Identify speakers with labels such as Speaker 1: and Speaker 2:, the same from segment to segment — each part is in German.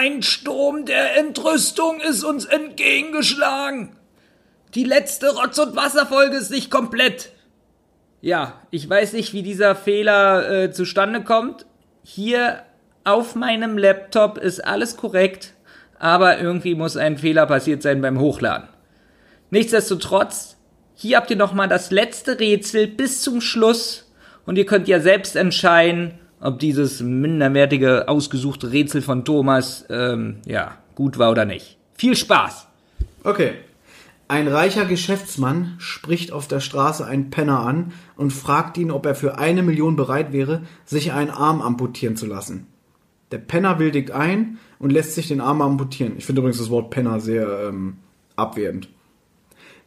Speaker 1: Ein Sturm der Entrüstung ist uns entgegengeschlagen. Die letzte Rotz- und Wasserfolge ist nicht komplett. Ja, ich weiß nicht, wie dieser Fehler äh, zustande kommt. Hier auf meinem Laptop ist alles korrekt, aber irgendwie muss ein Fehler passiert sein beim Hochladen. Nichtsdestotrotz, hier habt ihr nochmal das letzte Rätsel bis zum Schluss und ihr könnt ja selbst entscheiden, ob dieses minderwertige, ausgesuchte Rätsel von Thomas, ähm, ja, gut war oder nicht. Viel Spaß!
Speaker 2: Okay. Ein reicher Geschäftsmann spricht auf der Straße einen Penner an und fragt ihn, ob er für eine Million bereit wäre, sich einen Arm amputieren zu lassen. Der Penner willigt ein und lässt sich den Arm amputieren. Ich finde übrigens das Wort Penner sehr ähm, abwertend.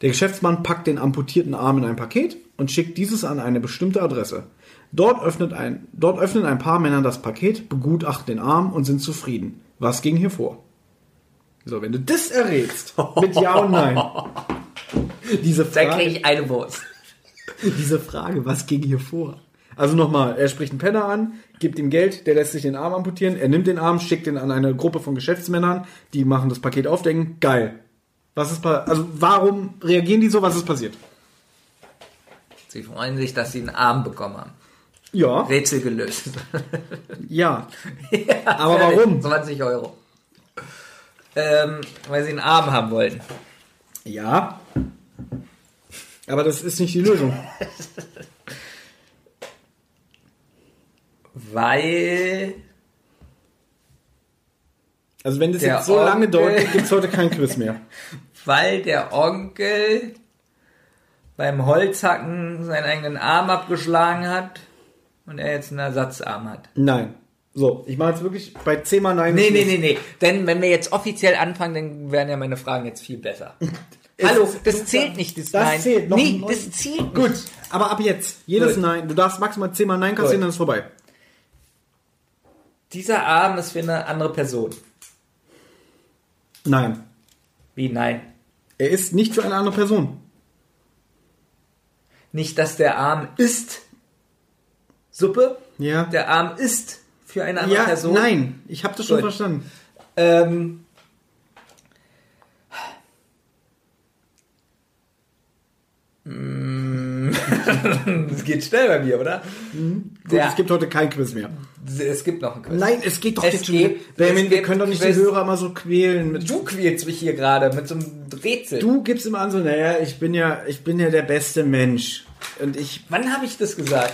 Speaker 2: Der Geschäftsmann packt den amputierten Arm in ein Paket und schickt dieses an eine bestimmte Adresse. Dort, öffnet ein, dort öffnen ein paar Männer das Paket, begutachten den Arm und sind zufrieden. Was ging hier vor? So, wenn du das errätst, mit Ja und Nein. Diese
Speaker 1: Dann kriege
Speaker 2: Frage,
Speaker 1: ich eine Wurst.
Speaker 2: diese Frage, was ging hier vor? Also nochmal, er spricht einen Penner an, gibt ihm Geld, der lässt sich den Arm amputieren, er nimmt den Arm, schickt ihn an eine Gruppe von Geschäftsmännern, die machen das Paket auf, denken, geil. Was ist also warum reagieren die so, was ist passiert?
Speaker 1: Sie freuen sich, dass sie einen Arm bekommen haben.
Speaker 2: Ja,
Speaker 1: Rätsel gelöst.
Speaker 2: ja. Aber warum?
Speaker 1: 20 Euro. Ähm, weil sie einen Arm haben wollten.
Speaker 2: Ja. Aber das ist nicht die Lösung.
Speaker 1: Weil
Speaker 2: Also wenn das jetzt so lange
Speaker 1: Onkel-
Speaker 2: dauert, gibt es heute kein Quiz mehr.
Speaker 1: weil der Onkel beim Holzhacken seinen eigenen Arm abgeschlagen hat und er jetzt einen Ersatzarm hat.
Speaker 2: Nein. So, ich mache jetzt wirklich bei 10 mal Nein.
Speaker 1: Nee, nee, nee, nee. Denn wenn wir jetzt offiziell anfangen, dann wären ja meine Fragen jetzt viel besser.
Speaker 2: Es
Speaker 1: Hallo, das zählt nicht, das,
Speaker 2: Das
Speaker 1: Nein.
Speaker 2: zählt noch
Speaker 1: Nee, das zählt nicht.
Speaker 2: Gut, aber ab jetzt, jedes
Speaker 1: Gut.
Speaker 2: Nein, du darfst maximal 10 mal Nein kassieren, dann ist vorbei.
Speaker 1: Dieser Arm ist für eine andere Person.
Speaker 2: Nein.
Speaker 1: Wie nein?
Speaker 2: Er ist nicht für eine andere Person.
Speaker 1: Nicht, dass der Arm ist Suppe.
Speaker 2: Ja.
Speaker 1: Der Arm ist für eine andere
Speaker 2: ja,
Speaker 1: Person.
Speaker 2: nein, ich habe das schon
Speaker 1: Gut.
Speaker 2: verstanden.
Speaker 1: Ähm, Mm. Das geht schnell bei mir, oder?
Speaker 2: Gut,
Speaker 1: Der-
Speaker 2: es gibt heute kein Quiz mehr.
Speaker 1: Es gibt noch einen Quiz.
Speaker 2: Nein, es geht doch
Speaker 1: Es
Speaker 2: jetzt schon.
Speaker 1: es
Speaker 2: Benjamin, wir können doch nicht
Speaker 1: Quiz.
Speaker 2: die Hörer immer so quälen. Mit,
Speaker 1: Du quälst mich hier gerade mit so einem Rätsel.
Speaker 2: du gibst immer an so, naja, ich bin ja, ich bin ja der beste Mensch. Und ich
Speaker 1: Wann habe ich das gesagt?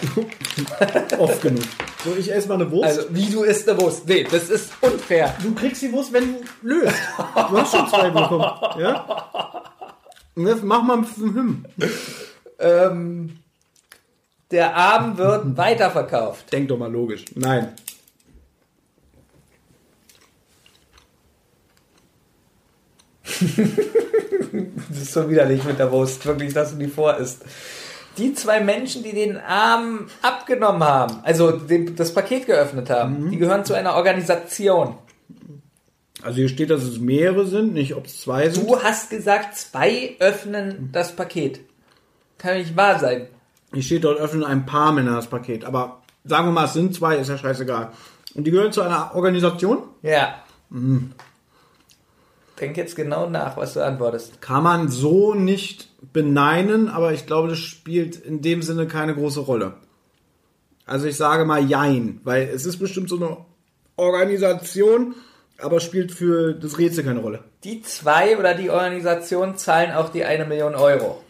Speaker 2: oft genug. So, ich esse mal eine Wurst.
Speaker 1: Also, wie du isst eine Wurst. Nee, das ist unfair.
Speaker 2: Du kriegst die Wurst, wenn du löst. Du hast schon zwei bekommen. Ja? Mach mal einen.
Speaker 1: Ähm, der Arm wird weiterverkauft.
Speaker 2: Denk doch mal logisch. Nein.
Speaker 1: Das ist so widerlich mit der Wurst, wirklich, dass du die vor isst. Die zwei Menschen, die den Arm abgenommen haben, also den, das Paket geöffnet haben, die gehören zu einer Organisation.
Speaker 2: Also hier steht, dass es mehrere sind, nicht ob es zwei sind.
Speaker 1: Du hast gesagt, zwei öffnen das Paket. Kann nicht wahr sein.
Speaker 2: Hier steht dort öffnen ein paar Männer das Paket. Aber sagen wir mal, es sind zwei, ist ja scheißegal. Und die gehören zu einer Organisation?
Speaker 1: Ja. Denk jetzt genau nach, was du antwortest.
Speaker 2: Kann man so nicht beneinen, aber ich glaube, das spielt in dem Sinne keine große Rolle. Also ich sage mal Jein, weil es ist bestimmt so eine Organisation, aber spielt für das Rätsel keine Rolle.
Speaker 1: Die zwei oder die Organisation zahlen auch die eine Million Euro.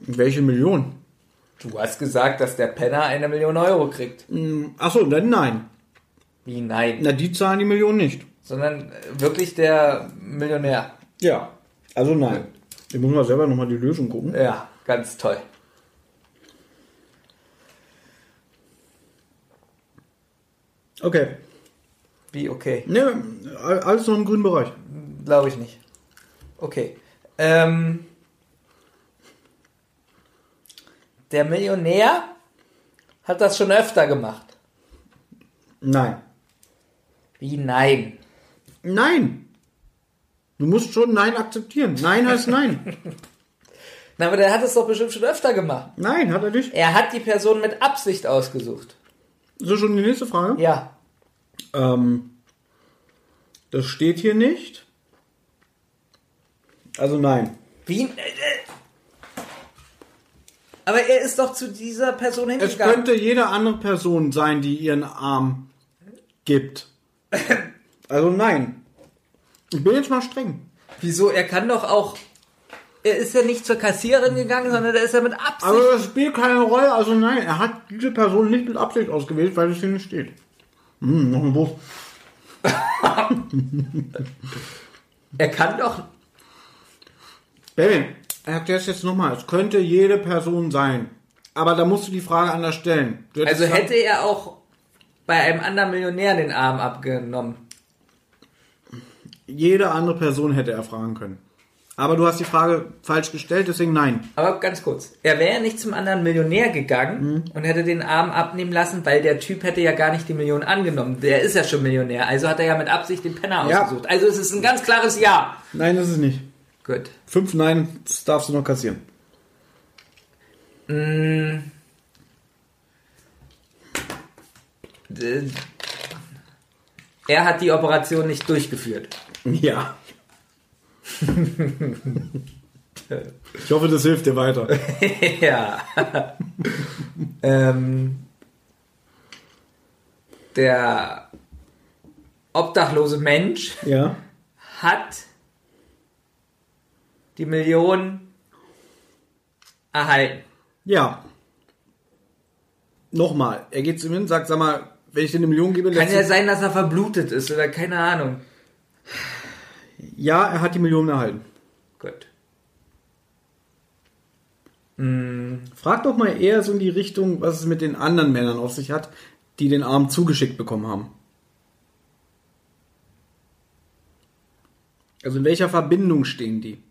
Speaker 2: Welche Million?
Speaker 1: Du hast gesagt, dass der Penner eine Million Euro kriegt.
Speaker 2: Achso, dann nein.
Speaker 1: Wie nein?
Speaker 2: Na, die zahlen die Million nicht.
Speaker 1: Sondern äh, wirklich der Millionär.
Speaker 2: Ja. Also nein. Ich muss mal selber nochmal die Lösung gucken.
Speaker 1: Ja, ganz toll.
Speaker 2: Okay.
Speaker 1: Wie okay?
Speaker 2: Ne, alles noch im grünen Bereich.
Speaker 1: Glaube ich nicht. Okay. Ähm, der Millionär hat das schon öfter gemacht.
Speaker 2: Nein.
Speaker 1: Wie nein?
Speaker 2: Nein. Du musst schon Nein akzeptieren. Nein heißt Nein.
Speaker 1: Na, aber der hat es doch bestimmt schon öfter gemacht.
Speaker 2: Nein, hat er nicht.
Speaker 1: Er hat die Person mit Absicht ausgesucht.
Speaker 2: So schon die nächste Frage?
Speaker 1: Ja.
Speaker 2: Ähm, das steht hier nicht. Also nein.
Speaker 1: Wie? Äh, äh. Aber er ist doch zu dieser Person
Speaker 2: Es
Speaker 1: hingegangen.
Speaker 2: könnte jede andere Person sein, die ihren Arm gibt. Also nein. Ich bin jetzt mal streng.
Speaker 1: Wieso? Er kann doch auch. Er ist ja nicht zur Kassiererin gegangen, sondern er ist ja mit Absicht.
Speaker 2: Aber das spielt keine Rolle. Also nein, er hat diese Person nicht mit Absicht ausgewählt, weil es hier nicht steht. Hm, noch ein Wurst.
Speaker 1: er kann doch.
Speaker 2: Baby, er erklärt es jetzt nochmal. Es könnte jede Person sein. Aber da musst du die Frage anders stellen.
Speaker 1: Also hätte er auch bei einem anderen Millionär den Arm abgenommen.
Speaker 2: Jede andere Person hätte er fragen können. Aber du hast die Frage falsch gestellt, deswegen nein.
Speaker 1: Aber ganz kurz. Er wäre nicht zum anderen Millionär gegangen und hätte den Arm abnehmen lassen, weil der Typ hätte ja gar nicht die Million angenommen. Der ist ja schon Millionär. Also hat er ja mit Absicht den Penner
Speaker 2: Ja.
Speaker 1: ausgesucht. Also es ist ein ganz klares Ja.
Speaker 2: Nein, das ist nicht.
Speaker 1: Gut.
Speaker 2: Fünf Nein das darfst du noch kassieren.
Speaker 1: Äh, Er hat die Operation nicht durchgeführt.
Speaker 2: Ja. ich hoffe, das hilft dir weiter.
Speaker 1: ja. ähm, der obdachlose Mensch
Speaker 2: Ja.
Speaker 1: hat die Million erhalten.
Speaker 2: Ja. Nochmal. Er geht zu ihm hin, sagt, sag mal, wenn ich dir eine Million gebe,
Speaker 1: Kann ja sein, dass er verblutet ist oder keine Ahnung.
Speaker 2: ja, er hat die Million erhalten.
Speaker 1: Gut.
Speaker 2: Frag doch mal eher so in die Richtung, was es mit den anderen Männern auf sich hat, die den Arm zugeschickt bekommen haben. Also in welcher Verbindung stehen die?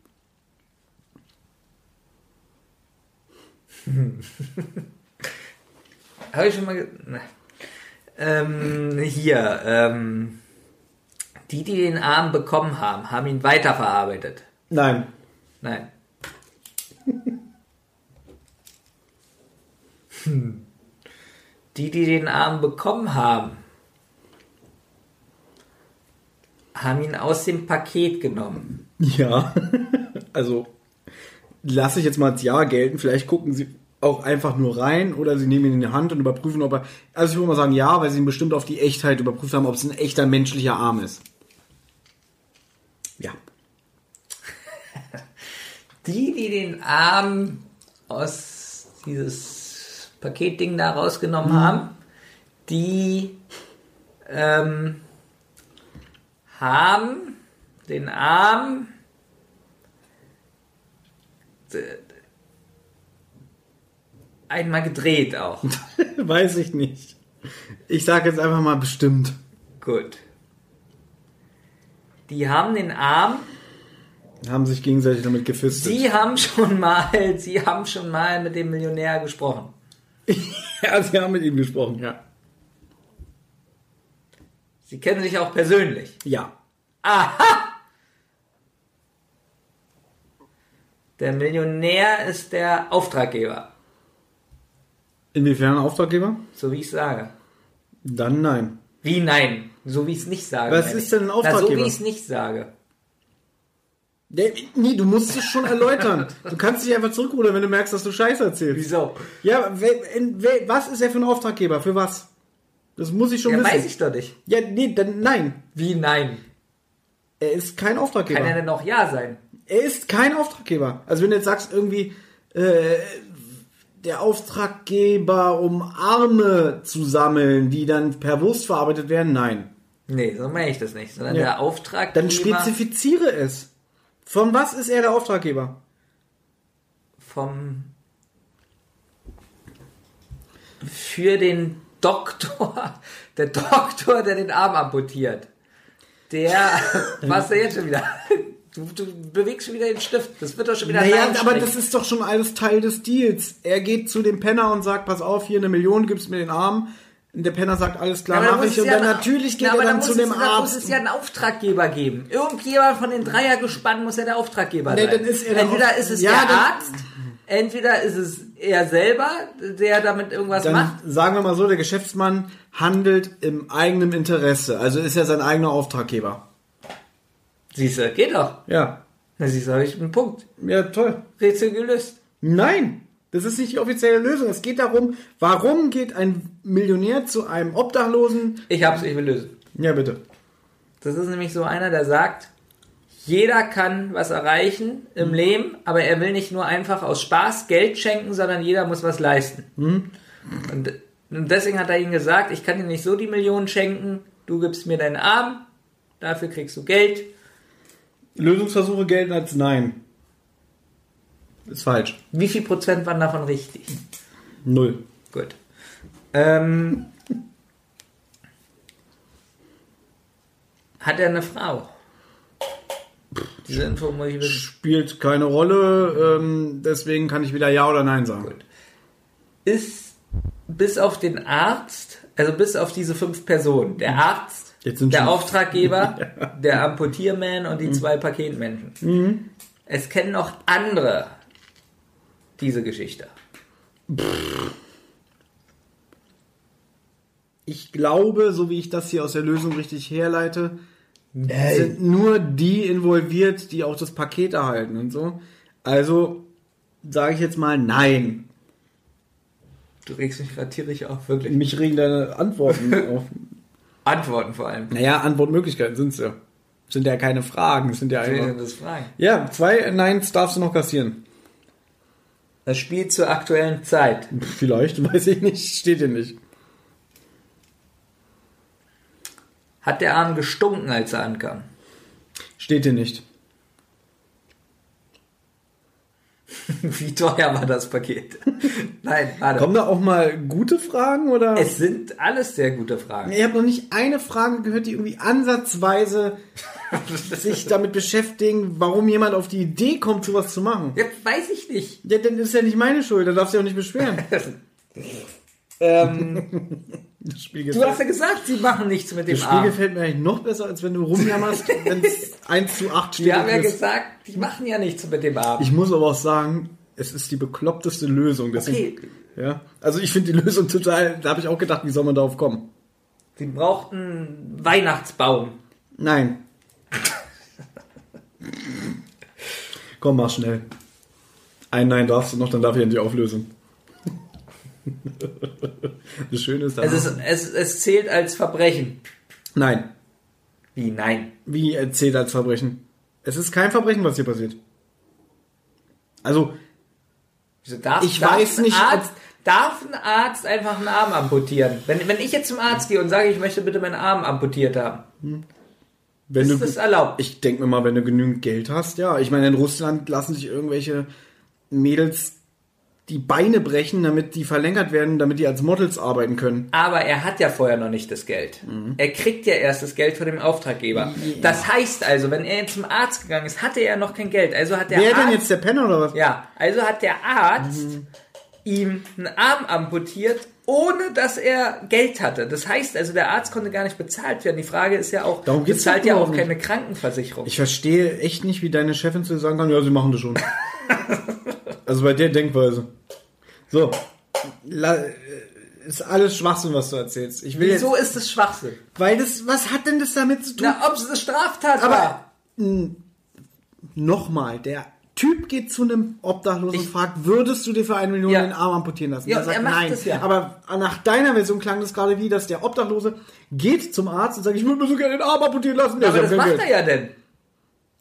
Speaker 1: Habe ich schon mal. Na. Ähm, hier. Ähm, die, die den Arm bekommen haben, haben ihn weiterverarbeitet.
Speaker 2: Nein.
Speaker 1: Nein. Hm. Die, die den Arm bekommen haben, haben ihn aus dem Paket genommen.
Speaker 2: Ja. also lasse ich jetzt mal als Ja gelten. Vielleicht gucken sie auch einfach nur rein oder sie nehmen ihn in die Hand und überprüfen, ob er. Also ich würde mal sagen ja, weil sie ihn bestimmt auf die Echtheit überprüft haben, ob es ein echter menschlicher Arm ist. Ja.
Speaker 1: Die, die den Arm aus dieses Paketding da rausgenommen haben, die ähm, haben den Arm einmal gedreht auch.
Speaker 2: Weiß ich nicht. Ich sage jetzt einfach mal bestimmt.
Speaker 1: Gut. Die haben den Arm,
Speaker 2: Haben sich gegenseitig damit gefistet.
Speaker 1: sie haben schon mal, sie haben schon mal mit dem Millionär gesprochen.
Speaker 2: ja, sie haben mit ihm gesprochen, ja.
Speaker 1: Sie kennen sich auch persönlich.
Speaker 2: Ja.
Speaker 1: Der Millionär ist der Auftraggeber,
Speaker 2: Inwiefern Auftraggeber?
Speaker 1: so wie ich sage.
Speaker 2: Dann nein.
Speaker 1: Wie nein? So wie ich es nicht sage.
Speaker 2: Was ist denn ein
Speaker 1: Na, so
Speaker 2: Auftraggeber?
Speaker 1: wie ich es nicht sage.
Speaker 2: Nee, du musst es schon erläutern. Du kannst dich einfach zurückrudern, wenn du merkst, dass du Scheiße erzählst.
Speaker 1: Wieso?
Speaker 2: Ja, was ist er für ein Auftraggeber? Für was? Das muss ich schon
Speaker 1: Ja,
Speaker 2: wissen.
Speaker 1: weiß ich doch nicht.
Speaker 2: Ja, nee, dann nein.
Speaker 1: Wie nein?
Speaker 2: Er ist kein Auftraggeber.
Speaker 1: Kann er denn auch Ja sein?
Speaker 2: Er ist kein Auftraggeber. Also wenn du jetzt sagst, irgendwie, äh, der Auftraggeber, um Arme zu sammeln, die dann per Wurst verarbeitet werden, nein.
Speaker 1: Nee, so meine ich das nicht. Sondern
Speaker 2: Ja.
Speaker 1: der Auftraggeber
Speaker 2: Dann spezifiziere es. Von was ist er der Auftraggeber?
Speaker 1: vom für den Doktor, der Doktor, der den Arm amputiert. Der, was da jetzt schon wieder? Du, du bewegst schon wieder den Stift. Das wird doch schon wieder
Speaker 2: Naja, aber das ist doch schon alles Teil des Deals. Er geht zu dem Penner und sagt, pass auf, hier eine Million, gibst mir den Arm. Und der Penner sagt, alles klar,
Speaker 1: Aber da
Speaker 2: mach
Speaker 1: muss
Speaker 2: ich. Und
Speaker 1: ja
Speaker 2: dann natürlich geht
Speaker 1: Na,
Speaker 2: er
Speaker 1: da
Speaker 2: dann
Speaker 1: muss
Speaker 2: zu
Speaker 1: es-
Speaker 2: dem
Speaker 1: Da muss
Speaker 2: Arzt.
Speaker 1: es ja einen Auftraggeber geben. Irgendjemand von den Dreiergespann muss ja der Auftraggeber
Speaker 2: Nee,
Speaker 1: sein.
Speaker 2: dann ist er der
Speaker 1: Entweder ist es
Speaker 2: Ja,
Speaker 1: der Arzt, entweder ist es er selber, der damit irgendwas
Speaker 2: Dann
Speaker 1: macht.
Speaker 2: sagen wir mal so, der Geschäftsmann handelt im eigenen Interesse. Also ist er sein eigener Auftraggeber.
Speaker 1: Siehst du, geht doch.
Speaker 2: Ja.
Speaker 1: Na siehst du, habe ich einen Punkt.
Speaker 2: Ja, toll.
Speaker 1: Rätsel gelöst.
Speaker 2: Nein, das ist nicht die offizielle Lösung. Es geht darum, warum geht ein Millionär zu einem Obdachlosen?
Speaker 1: Ich hab's, ich will lösen.
Speaker 2: Ja, bitte.
Speaker 1: Das ist nämlich so einer, der sagt, jeder kann was erreichen im Leben, aber er will nicht nur einfach aus Spaß Geld schenken, sondern jeder muss was leisten. Und, und deswegen hat er ihm gesagt, ich kann dir nicht so die Millionen schenken, du gibst mir deinen Arm, dafür kriegst du Geld.
Speaker 2: Lösungsversuche gelten als Nein. Ist falsch.
Speaker 1: Wie viel Prozent waren davon richtig?
Speaker 2: Null.
Speaker 1: Gut. Ähm, hat er eine Frau? Diese Info muss ich wissen.
Speaker 2: Spielt keine Rolle, ähm, deswegen kann ich wieder Ja oder Nein sagen.
Speaker 1: Gut. Ist bis auf den Arzt, also bis auf diese fünf Personen, der Arzt,
Speaker 2: Jetzt sind
Speaker 1: der Auftraggeber, der Amputierman und die zwei Paketmenschen. Es kennen noch andere diese Geschichte.
Speaker 2: Ich glaube, so wie ich das hier aus der Lösung richtig herleite, sind nur die involviert, die auch das Paket erhalten und so. Also sage ich jetzt mal Nein.
Speaker 1: Du regst mich gerade tierisch auf, wirklich.
Speaker 2: Mich regen deine Antworten auf.
Speaker 1: Antworten vor allem.
Speaker 2: Naja, Antwortmöglichkeiten sind es ja. Sind ja keine Fragen, sind ja einfach.
Speaker 1: das fragen.
Speaker 2: Ja, zwei Neins darfst du noch kassieren.
Speaker 1: Das Spiel zur aktuellen Zeit.
Speaker 2: Vielleicht, weiß ich nicht, steht hier nicht.
Speaker 1: Hat der Arm gestunken, als er ankam?
Speaker 2: Steht hier nicht.
Speaker 1: Wie teuer war das Paket? Nein, warte.
Speaker 2: Kommen da auch mal gute Fragen oder?
Speaker 1: Es sind alles sehr gute Fragen.
Speaker 2: Ich habe noch nicht eine Frage gehört, die irgendwie ansatzweise sich damit beschäftigen, warum jemand auf die Idee kommt, sowas zu machen.
Speaker 1: Ja, weiß ich nicht.
Speaker 2: Ja, dann ist ja nicht meine Schuld, da darfst du ja auch nicht beschweren.
Speaker 1: Ähm, du hast ja gesagt, sie machen nichts mit dem
Speaker 2: das Spiel
Speaker 1: Arm.
Speaker 2: gefällt mir eigentlich noch besser, als wenn du rumjammerst, wenn es 1 zu 8 steht.
Speaker 1: Wir haben ja
Speaker 2: es-
Speaker 1: gesagt, die machen ja nichts mit dem Arm.
Speaker 2: ich muss aber auch sagen, es ist die bekloppteste Lösung.
Speaker 1: Okay.
Speaker 2: ja, also ich finde die Lösung total, da habe ich auch gedacht, wie soll man darauf kommen?
Speaker 1: Sie brauchten einen Weihnachtsbaum.
Speaker 2: Nein. Komm, mach schnell. Ein Nein darfst du noch, dann darf ich endlich auflösen. Das Schöne ist,
Speaker 1: Es, ist, es, es zählt als Verbrechen.
Speaker 2: Nein.
Speaker 1: Wie, nein.
Speaker 2: Wie erzählt als Verbrechen? Es ist kein Verbrechen, was hier passiert. Also,
Speaker 1: Wieso Darf,
Speaker 2: Ich
Speaker 1: darf
Speaker 2: weiß
Speaker 1: ein
Speaker 2: nicht,
Speaker 1: Arzt, darf ein Arzt einfach einen Arm amputieren? Wenn, wenn ich jetzt zum Arzt gehe und sage, ich möchte bitte meinen Arm amputiert haben,
Speaker 2: wenn
Speaker 1: ist
Speaker 2: du.
Speaker 1: das erlaubt?
Speaker 2: Ich denke mir mal, wenn du genügend Geld hast, ja. Ich meine, in Russland lassen sich irgendwelche Mädels die Beine brechen, damit die verlängert werden, damit die als Models arbeiten können.
Speaker 1: Aber er hat ja vorher noch nicht das Geld. Er kriegt ja erst das Geld von dem Auftraggeber. Das heißt also, wenn er jetzt zum Arzt gegangen ist, hatte er noch kein Geld. Also hat der
Speaker 2: Wer
Speaker 1: Arzt,
Speaker 2: denn jetzt der Penner oder was?
Speaker 1: ja, also hat der Arzt ihm einen Arm amputiert, ohne dass er Geld hatte. Das heißt also, der Arzt konnte gar nicht bezahlt werden. Die Frage ist ja auch,
Speaker 2: Darum geht's
Speaker 1: bezahlt ja auch
Speaker 2: nicht.
Speaker 1: keine Krankenversicherung.
Speaker 2: Ich verstehe echt nicht, wie deine Chefin zu sagen kann, ja, sie machen das schon. also bei der Denkweise. So. La, äh, ist alles Schwachsinn, was du erzählst. Ich will
Speaker 1: Wieso
Speaker 2: jetzt,
Speaker 1: ist das Schwachsinn?
Speaker 2: weil das, was hat denn das damit zu tun?
Speaker 1: Na, ob es eine Straftat
Speaker 2: Aber-
Speaker 1: war.
Speaker 2: Nochmal, der Typ geht zu einem Obdachlosen und
Speaker 1: Ich-
Speaker 2: fragt, würdest du dir für eine Million
Speaker 1: Ja.
Speaker 2: den Arm amputieren lassen?
Speaker 1: Ja,
Speaker 2: er sagt
Speaker 1: er
Speaker 2: nein.
Speaker 1: ja.
Speaker 2: Aber nach deiner Version klang das gerade wie, dass der Obdachlose geht zum Arzt und sagt, ich würde mir so gerne den Arm amputieren lassen. Ja,
Speaker 1: Aber das macht
Speaker 2: Geld.
Speaker 1: er ja denn.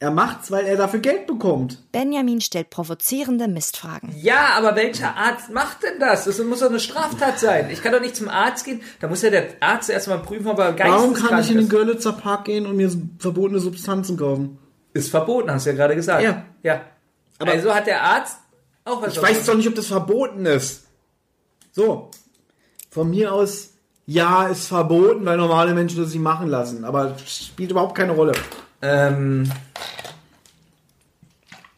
Speaker 2: Er macht's, weil er dafür Geld bekommt.
Speaker 3: Benjamin stellt provozierende Mistfragen.
Speaker 1: Ja, aber welcher Arzt macht denn das? Das muss doch eine Straftat sein. Ich kann doch nicht zum Arzt gehen. Da muss ja der Arzt erstmal prüfen, ob er
Speaker 2: Warum
Speaker 1: geisteskrank
Speaker 2: kann ich in den. Görlitzer Park gehen und mir verbotene Substanzen kaufen?
Speaker 1: Ist verboten, hast du ja gerade gesagt.
Speaker 2: Ja.
Speaker 1: Ja.
Speaker 2: Aber-
Speaker 1: also hat der Arzt auch was
Speaker 2: Ich weiß doch nicht, ob das verboten ist. So. Von mir aus, ja, ist verboten, weil normale Menschen das nicht machen lassen. Aber spielt überhaupt keine Rolle.
Speaker 1: Ähm.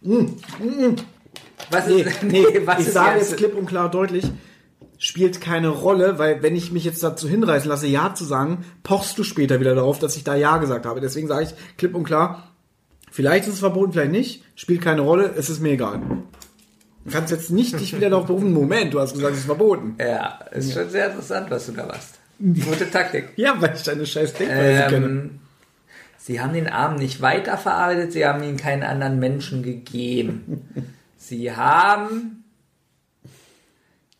Speaker 1: Was
Speaker 2: Nee,
Speaker 1: ist,
Speaker 2: nee,
Speaker 1: was
Speaker 2: ich
Speaker 1: ist
Speaker 2: sage jetzt klipp und klar deutlich, spielt keine Rolle, weil wenn ich mich jetzt dazu hinreißen lasse, Ja zu sagen, pochst du später wieder darauf, dass ich da Ja gesagt habe. Deswegen sage ich klipp und klar, vielleicht ist es verboten, vielleicht nicht, spielt keine Rolle, es ist mir egal. Du kannst jetzt nicht dich wieder darauf berufen. Moment, du hast gesagt, es ist verboten.
Speaker 1: Ja, ist schon sehr interessant, was du da machst. Gute Taktik.
Speaker 2: Ja, weil ich deine scheiß Denkweise kenne.
Speaker 1: Sie haben den Arm nicht weiterverarbeitet, sie haben ihn keinen anderen Menschen gegeben. Sie haben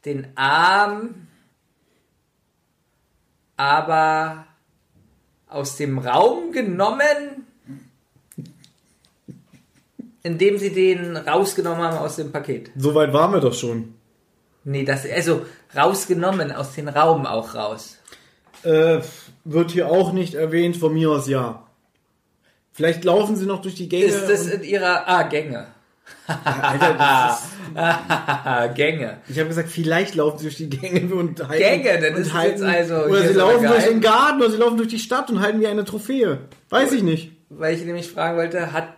Speaker 1: den Arm aber aus dem Raum genommen, indem sie den rausgenommen haben aus dem Paket.
Speaker 2: So weit waren wir doch schon.
Speaker 1: Nee, das, also rausgenommen, aus dem Raum auch raus.
Speaker 2: Äh, wird hier auch nicht erwähnt, von mir aus ja. Vielleicht laufen sie noch durch die Gänge.
Speaker 1: Ist das in ihrer, ah, Gänge.
Speaker 2: Alter, das ist,
Speaker 1: Gänge.
Speaker 2: ich habe gesagt, vielleicht laufen sie durch die Gänge und halten.
Speaker 1: Gänge, das
Speaker 2: und
Speaker 1: ist
Speaker 2: halten,
Speaker 1: jetzt also
Speaker 2: Oder sie laufen durch den Garten oder sie laufen durch die Stadt und halten wie eine Trophäe. Weiß ich nicht.
Speaker 1: Weil ich nämlich fragen wollte, hat,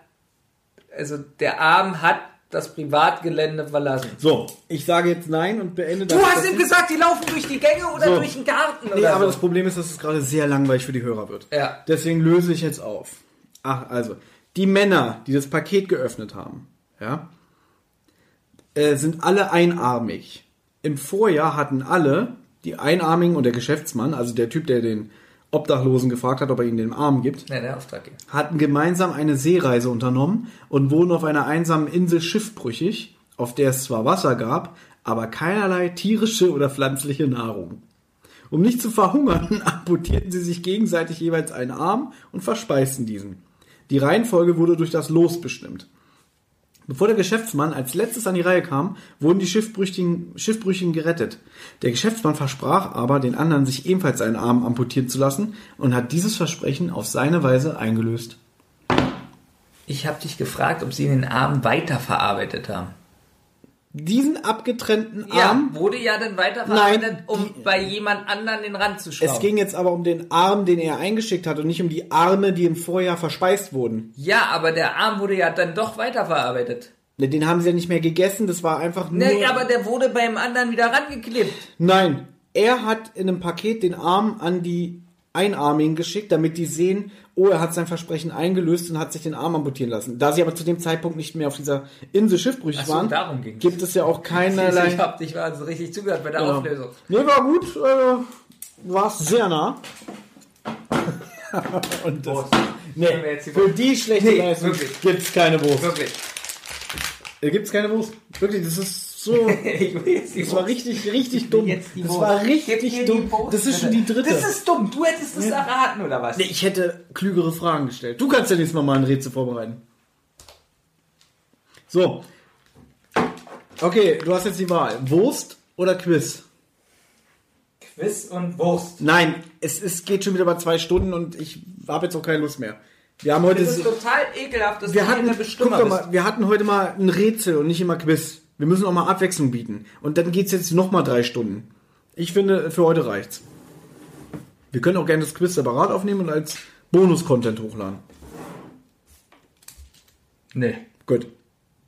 Speaker 1: also der Arm hat das Privatgelände verlassen.
Speaker 2: So, ich sage jetzt nein und beende
Speaker 1: Du
Speaker 2: das.
Speaker 1: hast ihm gesagt, die laufen durch die Gänge oder
Speaker 2: So.
Speaker 1: durch den Garten
Speaker 2: Nee,
Speaker 1: oder
Speaker 2: aber
Speaker 1: so.
Speaker 2: das Problem ist, dass es gerade sehr langweilig für die Hörer wird.
Speaker 1: Ja.
Speaker 2: Deswegen löse ich jetzt auf. Ach, also, die Männer, die das Paket geöffnet haben, ja, äh, sind alle einarmig. Im Vorjahr hatten alle, die Einarmigen und der Geschäftsmann, also der Typ, der den Obdachlosen gefragt hat, ob er ihnen den Arm gibt,
Speaker 1: Ja, der Auftraggeber.
Speaker 2: hatten gemeinsam eine Seereise unternommen und wurden auf einer einsamen Insel schiffbrüchig, auf der es zwar Wasser gab, aber keinerlei tierische oder pflanzliche Nahrung. Um nicht zu verhungern, amputierten sie sich gegenseitig jeweils einen Arm und verspeisten diesen. Die Reihenfolge wurde durch das Los bestimmt. Bevor der Geschäftsmann als letztes an die Reihe kam, wurden die Schiffbrüchigen, Schiffbrüchigen gerettet. Der Geschäftsmann versprach aber, den anderen sich ebenfalls einen Arm amputieren zu lassen und hat dieses Versprechen auf seine Weise eingelöst.
Speaker 1: Ich habe dich gefragt, ob sie den Arm weiterverarbeitet haben.
Speaker 2: Diesen abgetrennten
Speaker 1: Ja,
Speaker 2: Arm,
Speaker 1: wurde ja dann weiterverarbeitet,
Speaker 2: Nein,
Speaker 1: um bei jemand anderen den Rand zu schrauben.
Speaker 2: es ging jetzt aber um den Arm, den er eingeschickt hat und nicht um die Arme, die im Vorjahr verspeist wurden.
Speaker 1: ja, aber der Arm wurde ja dann doch weiterverarbeitet.
Speaker 2: Ne, Den haben sie ja nicht mehr gegessen, das war einfach nur...
Speaker 1: Ne, aber der wurde beim anderen wieder rangeklebt.
Speaker 2: Nein, er hat in einem Paket den Arm an die Einarmigen geschickt, damit die sehen, oh, er hat sein Versprechen eingelöst und hat sich den Arm amputieren lassen. Da sie aber zu dem Zeitpunkt nicht mehr auf dieser Insel schiffbrüchig
Speaker 1: Ach so,
Speaker 2: waren,
Speaker 1: darum ging's.
Speaker 2: gibt es ja auch
Speaker 1: Ich
Speaker 2: keinerlei...
Speaker 1: hab dich war so richtig zugehört bei der
Speaker 2: Ja.
Speaker 1: Auflösung.
Speaker 2: Nee, war gut, äh, war sehr nah. und das, nee, für die schlechte
Speaker 1: Nee,
Speaker 2: Leistung
Speaker 1: wirklich.
Speaker 2: gibt's keine Wurst.
Speaker 1: Wirklich.
Speaker 2: Äh, Gibt's keine Wurst. Wirklich, das ist so... Das war richtig, richtig dumm. Das war richtig dumm. Das ist schon die dritte.
Speaker 1: Das ist dumm. Du hättest es erraten, oder was?
Speaker 2: Nee, ich hätte klügere Fragen gestellt. Du kannst ja nächstes Mal mal ein Rätsel vorbereiten. So. Okay, du hast jetzt die Wahl. Wurst oder Quiz?
Speaker 1: Quiz und Wurst.
Speaker 2: Nein, es, es geht schon wieder bei zwei Stunden und ich habe jetzt auch keine Lust mehr. Wir haben heute...
Speaker 1: Das ist total ekelhaft, dass
Speaker 2: wir
Speaker 1: du
Speaker 2: hatten, guck doch mal, wir hatten heute mal ein Rätsel und nicht immer Quiz. Wir müssen auch mal Abwechslung bieten. Und dann geht's jetzt noch mal drei Stunden. Ich finde, für heute reicht's. Wir können auch gerne das Quiz separat aufnehmen und als Bonus-Content hochladen.
Speaker 1: Nee.
Speaker 2: Gut.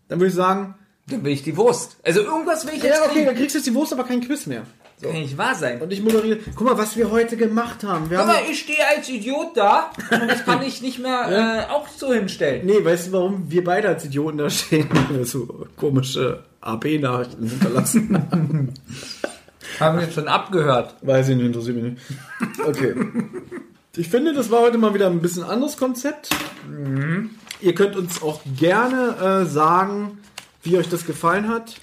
Speaker 2: Dann würde ich sagen,
Speaker 1: Dann will ich die Wurst. Also irgendwas will ich jetzt
Speaker 2: ja, okay,
Speaker 1: kriegen.
Speaker 2: dann kriegst du jetzt die Wurst, aber kein Quiz mehr.
Speaker 1: Kann nicht wahr sein.
Speaker 2: Und ich moderiere. Guck mal, was wir heute gemacht haben. Wir haben
Speaker 1: Aber ich stehe als Idiot da und das kann ich nicht mehr äh, auch so hinstellen.
Speaker 2: nee, weißt du, warum wir beide als Idioten da stehen? So komische AP-Nachrichten hinterlassen.
Speaker 1: Haben wir jetzt schon abgehört.
Speaker 2: Weiß ich nicht, interessiert mich nicht. Okay. Ich finde, das war heute mal wieder ein bisschen anderes Konzept. Ihr könnt uns auch gerne äh, sagen, wie euch das gefallen hat.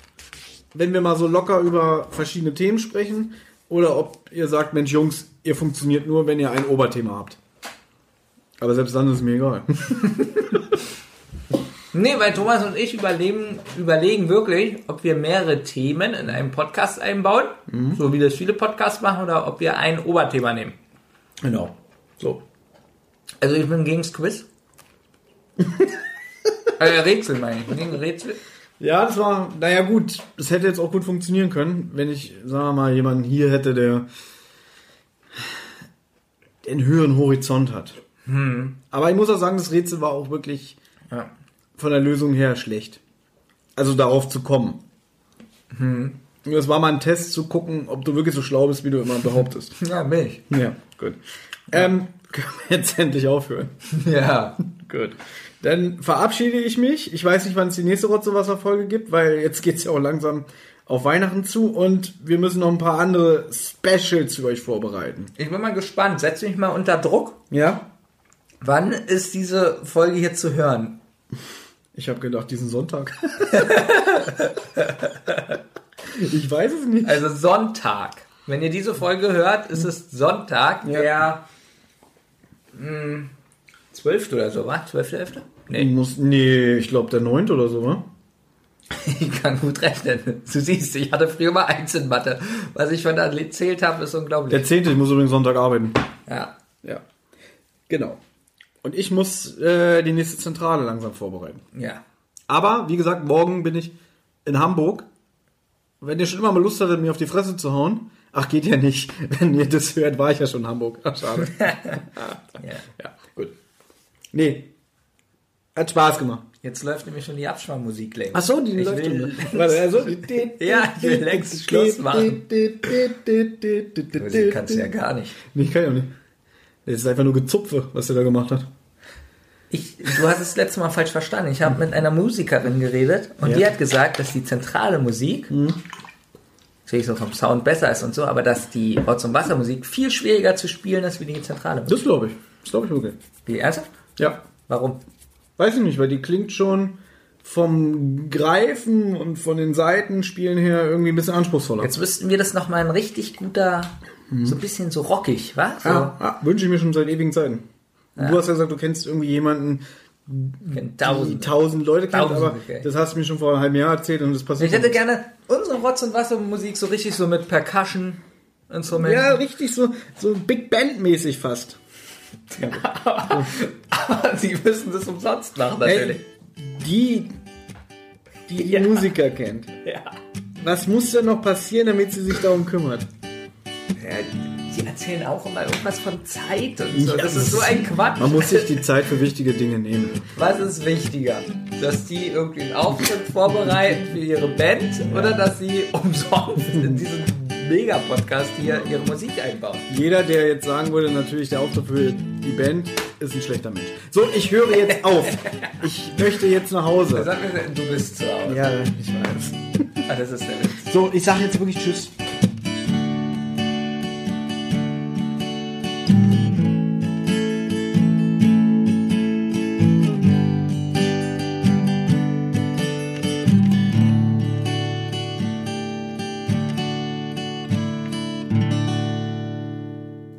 Speaker 2: Wenn wir mal so locker über verschiedene Themen sprechen. Oder ob ihr sagt, Mensch Jungs, ihr funktioniert nur, wenn ihr ein Oberthema habt. Aber selbst dann ist es mir egal.
Speaker 1: Nee, weil Thomas und ich überlegen, überlegen wirklich, ob wir mehrere Themen in einem Podcast einbauen, so wie das viele Podcasts machen, oder ob wir ein Oberthema nehmen.
Speaker 2: Genau. So.
Speaker 1: Also ich bin gegen das Quiz. äh, Rätsel meine ich. Gegen Rätsel.
Speaker 2: Ja, das war, naja gut, das hätte jetzt auch gut funktionieren können, wenn ich, sagen wir mal, jemanden hier hätte, der den höheren Horizont hat. Aber ich muss auch sagen, das Rätsel war auch wirklich
Speaker 1: Ja.
Speaker 2: Von der Lösung her schlecht. Also darauf zu kommen. Das war mal ein Test zu gucken, ob du wirklich so schlau bist, wie du immer behauptest.
Speaker 1: Ja, bin ich.
Speaker 2: Ja, gut. Ähm, Können wir jetzt endlich aufhören?
Speaker 1: Ja.
Speaker 2: Gut. Dann verabschiede ich mich. Ich weiß nicht, wann es die nächste Rotzewasser-Folge gibt, weil jetzt geht's ja auch langsam auf Weihnachten zu und wir müssen noch ein paar andere Specials für euch vorbereiten.
Speaker 1: Ich bin mal gespannt. Setz mich mal unter Druck.
Speaker 2: Ja?
Speaker 1: Wann ist diese Folge hier zu hören?
Speaker 2: Ich habe gedacht, diesen Sonntag. ich weiß es nicht.
Speaker 1: Also Sonntag. Wenn ihr diese Folge hört, ist es Sonntag,
Speaker 2: Ja.
Speaker 1: der mh, 12. oder so, wa? 12.11.? Nee,
Speaker 2: Muss, nee, ich glaube der 9. oder so, wa?
Speaker 1: ich kann gut rechnen. Du siehst, ich hatte früher mal eins in Mathe. Was ich von da erzählt habe, ist unglaublich.
Speaker 2: Der 10. Ich muss übrigens Sonntag arbeiten.
Speaker 1: Ja.
Speaker 2: Ja. Genau. Und ich muss äh, die nächste Zentrale langsam vorbereiten.
Speaker 1: Ja.
Speaker 2: Aber, wie gesagt, morgen bin ich in Hamburg. Wenn ihr schon immer mal Lust hattet, mir auf die Fresse zu hauen, ach, geht ja nicht. Wenn ihr das hört, war ich ja schon in Hamburg. Ach, schade.
Speaker 1: ja.
Speaker 2: ja, gut. Nee. Hat Spaß gemacht.
Speaker 1: Jetzt läuft nämlich schon die Absparmusik längst.
Speaker 2: Ach so, die
Speaker 1: ich
Speaker 2: läuft
Speaker 1: will,
Speaker 2: schon. Warte, also.
Speaker 1: Ja, ich will längst Schluss machen. Das kannst du ja gar nicht.
Speaker 2: Nee, ich kann ja auch nicht. Das ist einfach nur Gezupfe, was der da gemacht hat.
Speaker 1: Ich, du hast es letztes Mal falsch verstanden. Ich habe mit einer Musikerin geredet und
Speaker 2: Ja.
Speaker 1: die hat gesagt, dass die zentrale Musik, natürlich so vom Sound besser ist und so, aber dass die Rotz- und Wassermusik viel schwieriger zu spielen ist wie die zentrale Musik.
Speaker 2: Das glaube ich. Das glaube ich wirklich.
Speaker 1: Wie ernsthaft?
Speaker 2: Ja.
Speaker 1: Warum?
Speaker 2: Weiß ich nicht, weil die klingt schon vom Greifen und von den Seitenspielen her irgendwie ein bisschen anspruchsvoller.
Speaker 1: Jetzt müssten wir das nochmal ein richtig guter, so ein bisschen so rockig, wa? So
Speaker 2: ja, ja, wünsche ich mir schon seit ewigen Zeiten. Und Du hast ja gesagt, du kennst irgendwie jemanden,
Speaker 1: tausend.
Speaker 2: tausend Leute kennt,
Speaker 1: Tausende,
Speaker 2: aber
Speaker 1: okay.
Speaker 2: das hast du mir schon vor einem halben Jahr erzählt und das passiert.
Speaker 1: Ich hätte gerne unsere Rotz- und Wassermusik so richtig so mit Percussion Instrumenten.
Speaker 2: ja, richtig so, so Big Band mäßig fast.
Speaker 1: aber sie müssen das umsonst machen, natürlich.
Speaker 2: Ey, die, die die
Speaker 1: Ja.
Speaker 2: Musiker kennt.
Speaker 1: Ja.
Speaker 2: Was muss denn noch passieren, damit sie sich darum kümmert?
Speaker 1: Ja, die erzählen auch immer irgendwas von Zeit und so.
Speaker 2: Ja,
Speaker 1: das ist so ein Quatsch.
Speaker 2: Man muss sich die Zeit für wichtige Dinge nehmen.
Speaker 1: Was ist wichtiger? Dass die irgendwie einen Auftritt vorbereiten für ihre Band oder dass sie umsonst in diesem Mega-Podcast hier ihre Musik einbauen?
Speaker 2: Jeder, der jetzt sagen würde, natürlich der Auftritt für die Band, ist ein schlechter Mensch. So, ich höre jetzt auf. Ich möchte jetzt nach Hause.
Speaker 1: Sag mir, du bist zu Hause.
Speaker 2: Ja, ich weiß.
Speaker 1: Ah, das ist der Witz.
Speaker 2: So, ich sage jetzt wirklich Tschüss.